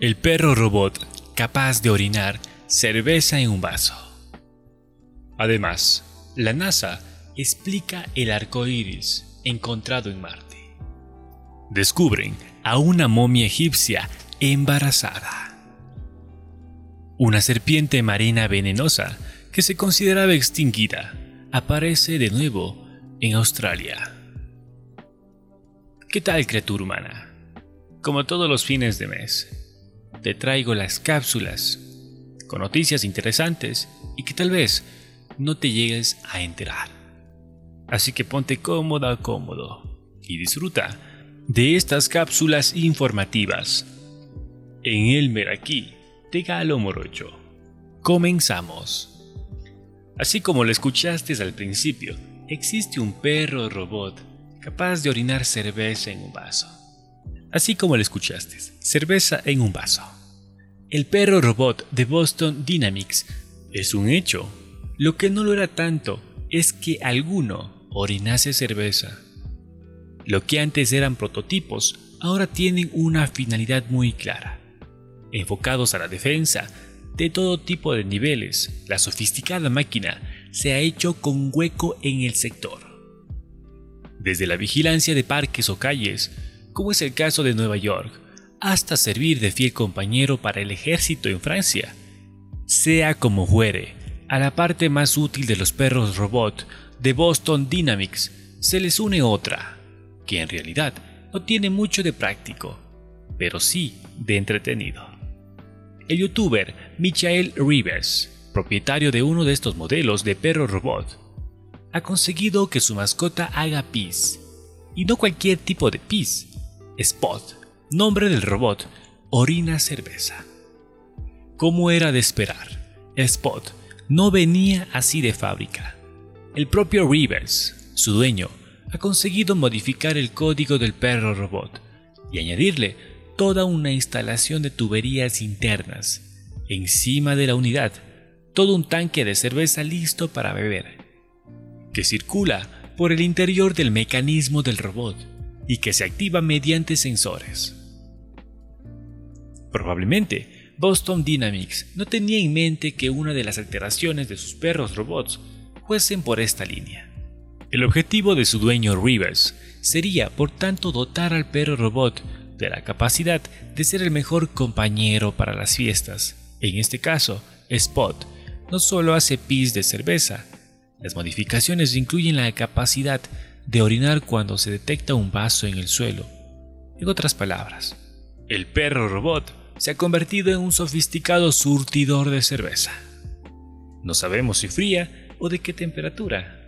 El perro robot capaz de orinar cerveza en un vaso. Además, la NASA explica el arco iris encontrado en Marte. Descubren a una momia egipcia embarazada. Una serpiente marina venenosa que se consideraba extinguida aparece de nuevo en Australia. ¿Qué tal, criatura humana? Como todos los fines de mes, te traigo las cápsulas con noticias interesantes y que tal vez no te llegues a enterar. Así que ponte cómoda, cómodo y disfruta de estas cápsulas informativas. En Elmer aquí, de Galo Morocho. Comenzamos. Así como lo escuchaste al principio, existe un perro robot capaz de orinar cerveza en un vaso. Así como lo escuchaste, cerveza en un vaso. El perro robot de Boston Dynamics es un hecho. Lo que no lo era tanto es que alguno orinase cerveza lo que antes eran prototipos, ahora tienen una finalidad muy clara. Enfocados a la defensa de todo tipo de niveles, la sofisticada máquina se ha hecho con hueco en el sector. Desde la vigilancia de parques o calles, como es el caso de Nueva York, hasta servir de fiel compañero para el ejército en Francia. Sea como fuere, a la parte más útil de los perros robot de Boston Dynamics se les une otra, que en realidad no tiene mucho de práctico, pero sí de entretenido. El youtuber Michael Rivers, propietario de uno de estos modelos de perro robot, ha conseguido que su mascota haga pis, y no cualquier tipo de pis. Spot, nombre del robot, orina cerveza. Como era de esperar, Spot no venía así de fábrica. El propio Rivers, su dueño, ha conseguido modificar el código del perro robot y añadirle toda una instalación de tuberías internas. Encima de la unidad, todo un tanque de cerveza listo para beber, que circula por el interior del mecanismo del robot y que se activa mediante sensores. Probablemente, Boston Dynamics no tenía en mente que una de las alteraciones de sus perros robots fuesen por esta línea. El objetivo de su dueño Rivers sería, por tanto, dotar al perro robot de la capacidad de ser el mejor compañero para las fiestas. En este caso, Spot no solo hace pis de cerveza, las modificaciones incluyen la capacidad de orinar cuando se detecta un vaso en el suelo. En otras palabras, el perro robot se ha convertido en un sofisticado surtidor de cerveza. No sabemos si fría o de qué temperatura,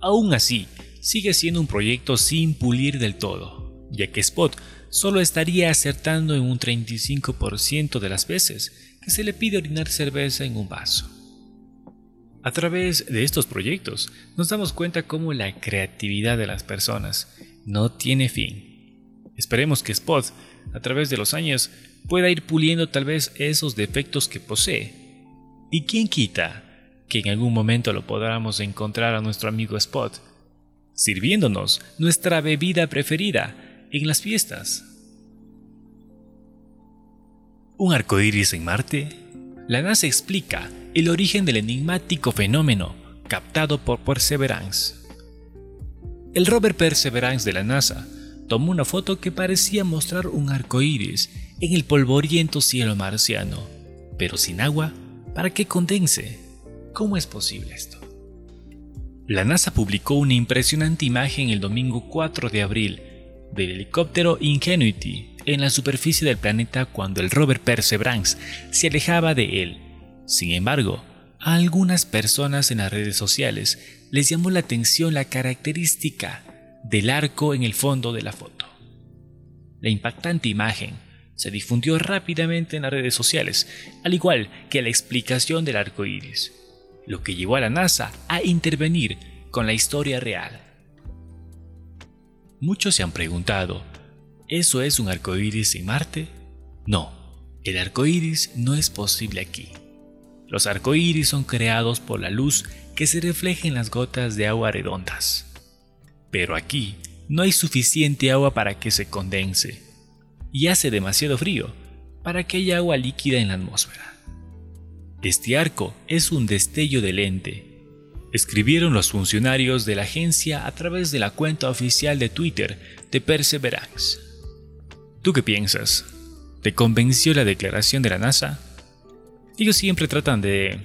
Aún así, sigue siendo un proyecto sin pulir del todo, ya que Spot solo estaría acertando en un 35% de las veces que se le pide orinar cerveza en un vaso. A través de estos proyectos nos damos cuenta cómo la creatividad de las personas no tiene fin. Esperemos que Spot, a través de los años, pueda ir puliendo tal vez esos defectos que posee. ¿Y quién quita que en algún momento lo podamos encontrar a nuestro amigo Spot, sirviéndonos nuestra bebida preferida en las fiestas. ¿Un arco iris en Marte? La NASA explica el origen del enigmático fenómeno captado por Perseverance. El rover Perseverance de la NASA tomó una foto que parecía mostrar un arco iris en el polvoriento cielo marciano, pero sin agua para que condense. ¿Cómo es posible esto? La NASA publicó una impresionante imagen el domingo 4 de abril del helicóptero Ingenuity en la superficie del planeta cuando el rover Perseverance se alejaba de él. Sin embargo, a algunas personas en las redes sociales les llamó la atención la característica del arco en el fondo de la foto. La impactante imagen se difundió rápidamente en las redes sociales, al igual que la explicación del arco iris lo que llevó a la NASA a intervenir con la historia real. Muchos se han preguntado, ¿eso es un arco iris en Marte? No, el arco iris no es posible aquí. Los arcoíris son creados por la luz que se refleja en las gotas de agua redondas. Pero aquí no hay suficiente agua para que se condense. y hace demasiado frío para que haya agua líquida en la atmósfera. Este arco es un destello de lente, escribieron los funcionarios de la agencia a través de la cuenta oficial de Twitter de Perseverance. ¿Tú qué piensas? ¿Te convenció la declaración de la NASA? Ellos siempre tratan de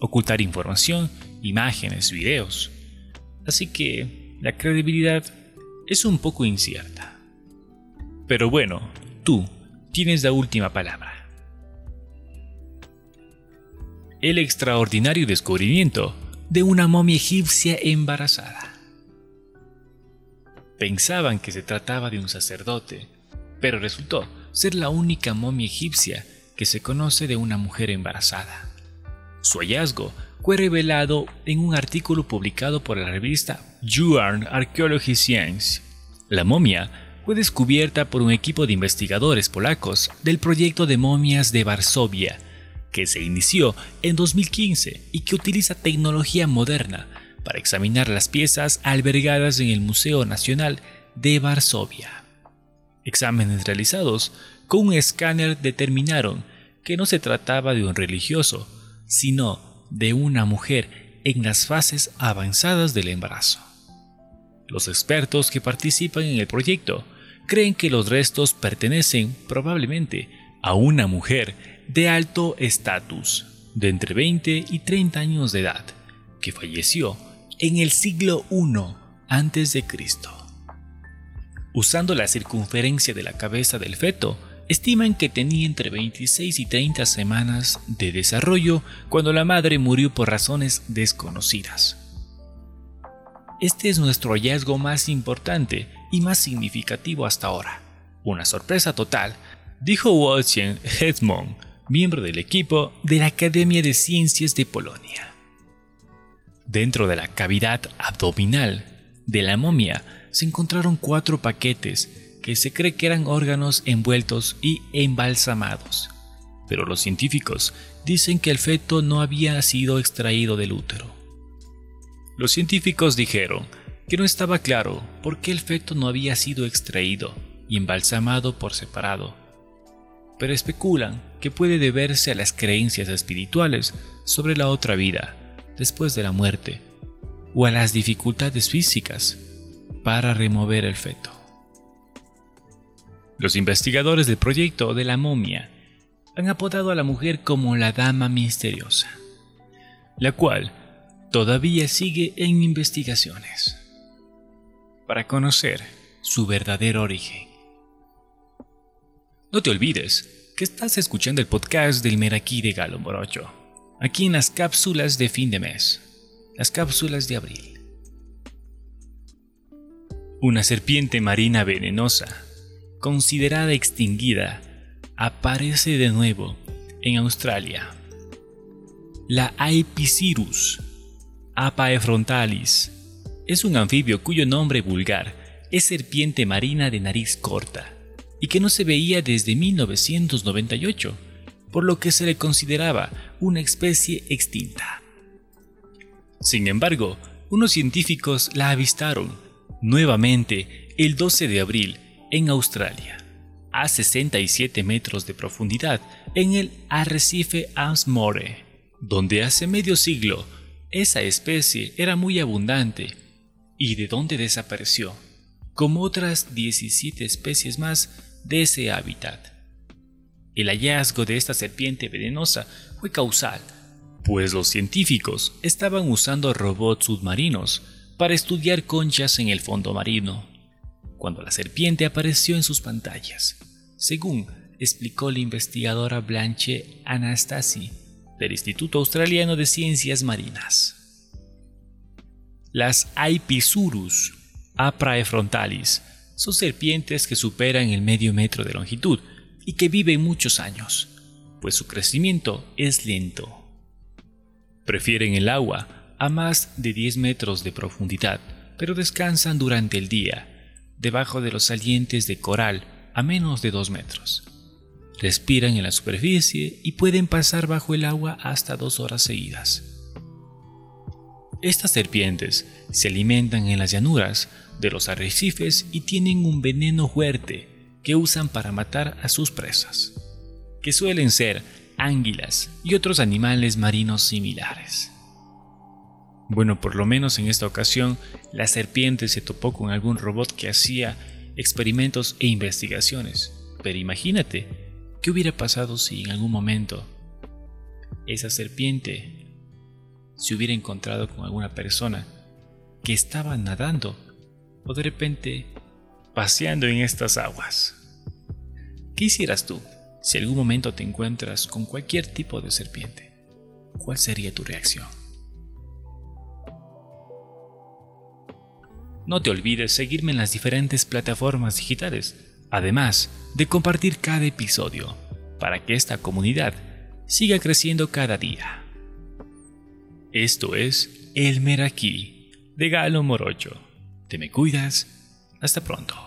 ocultar información, imágenes, videos. Así que la credibilidad es un poco incierta. Pero bueno, tú tienes la última palabra. El extraordinario descubrimiento de una momia egipcia embarazada. Pensaban que se trataba de un sacerdote, pero resultó ser la única momia egipcia que se conoce de una mujer embarazada. Su hallazgo fue revelado en un artículo publicado por la revista Yuan Archaeology Science. La momia fue descubierta por un equipo de investigadores polacos del proyecto de momias de Varsovia, que se inició en 2015 y que utiliza tecnología moderna para examinar las piezas albergadas en el Museo Nacional de Varsovia. Exámenes realizados con un escáner determinaron que no se trataba de un religioso, sino de una mujer en las fases avanzadas del embarazo. Los expertos que participan en el proyecto creen que los restos pertenecen probablemente a una mujer de alto estatus, de entre 20 y 30 años de edad, que falleció en el siglo I a.C. Usando la circunferencia de la cabeza del feto, estiman que tenía entre 26 y 30 semanas de desarrollo cuando la madre murió por razones desconocidas. Este es nuestro hallazgo más importante y más significativo hasta ahora. Una sorpresa total, dijo Wojciech Hedmond, miembro del equipo de la Academia de Ciencias de Polonia. Dentro de la cavidad abdominal de la momia se encontraron cuatro paquetes que se cree que eran órganos envueltos y embalsamados. Pero los científicos dicen que el feto no había sido extraído del útero. Los científicos dijeron que no estaba claro por qué el feto no había sido extraído y embalsamado por separado, pero especulan que puede deberse a las creencias espirituales sobre la otra vida después de la muerte o a las dificultades físicas para remover el feto. Los investigadores del proyecto de la momia han apodado a la mujer como la Dama Misteriosa, la cual todavía sigue en investigaciones para conocer su verdadero origen. No te olvides que estás escuchando el podcast del Meraquí de Galo Morocho, aquí en las cápsulas de fin de mes, las cápsulas de abril. Una serpiente marina venenosa considerada extinguida, aparece de nuevo en Australia. La Aepicirus apaefrontalis es un anfibio cuyo nombre vulgar es serpiente marina de nariz corta y que no se veía desde 1998, por lo que se le consideraba una especie extinta. Sin embargo, unos científicos la avistaron nuevamente el 12 de abril en Australia, a 67 metros de profundidad en el arrecife Amsmore, donde hace medio siglo esa especie era muy abundante. Y de donde desapareció, como otras 17 especies más de ese hábitat. El hallazgo de esta serpiente venenosa fue causal, pues los científicos estaban usando robots submarinos para estudiar conchas en el fondo marino cuando la serpiente apareció en sus pantallas, según explicó la investigadora Blanche Anastasi del Instituto Australiano de Ciencias Marinas. Las Aipisurus apraefrontalis son serpientes que superan el medio metro de longitud y que viven muchos años, pues su crecimiento es lento. Prefieren el agua a más de 10 metros de profundidad, pero descansan durante el día debajo de los salientes de coral a menos de 2 metros. Respiran en la superficie y pueden pasar bajo el agua hasta dos horas seguidas. Estas serpientes se alimentan en las llanuras de los arrecifes y tienen un veneno fuerte que usan para matar a sus presas, que suelen ser ánguilas y otros animales marinos similares. Bueno, por lo menos en esta ocasión, la serpiente se topó con algún robot que hacía experimentos e investigaciones. Pero imagínate, ¿qué hubiera pasado si en algún momento esa serpiente se hubiera encontrado con alguna persona que estaba nadando o de repente paseando en estas aguas? ¿Qué hicieras tú si algún momento te encuentras con cualquier tipo de serpiente? ¿Cuál sería tu reacción? No te olvides seguirme en las diferentes plataformas digitales, además de compartir cada episodio, para que esta comunidad siga creciendo cada día. Esto es El Meraki de Galo Morocho. Te me cuidas. Hasta pronto.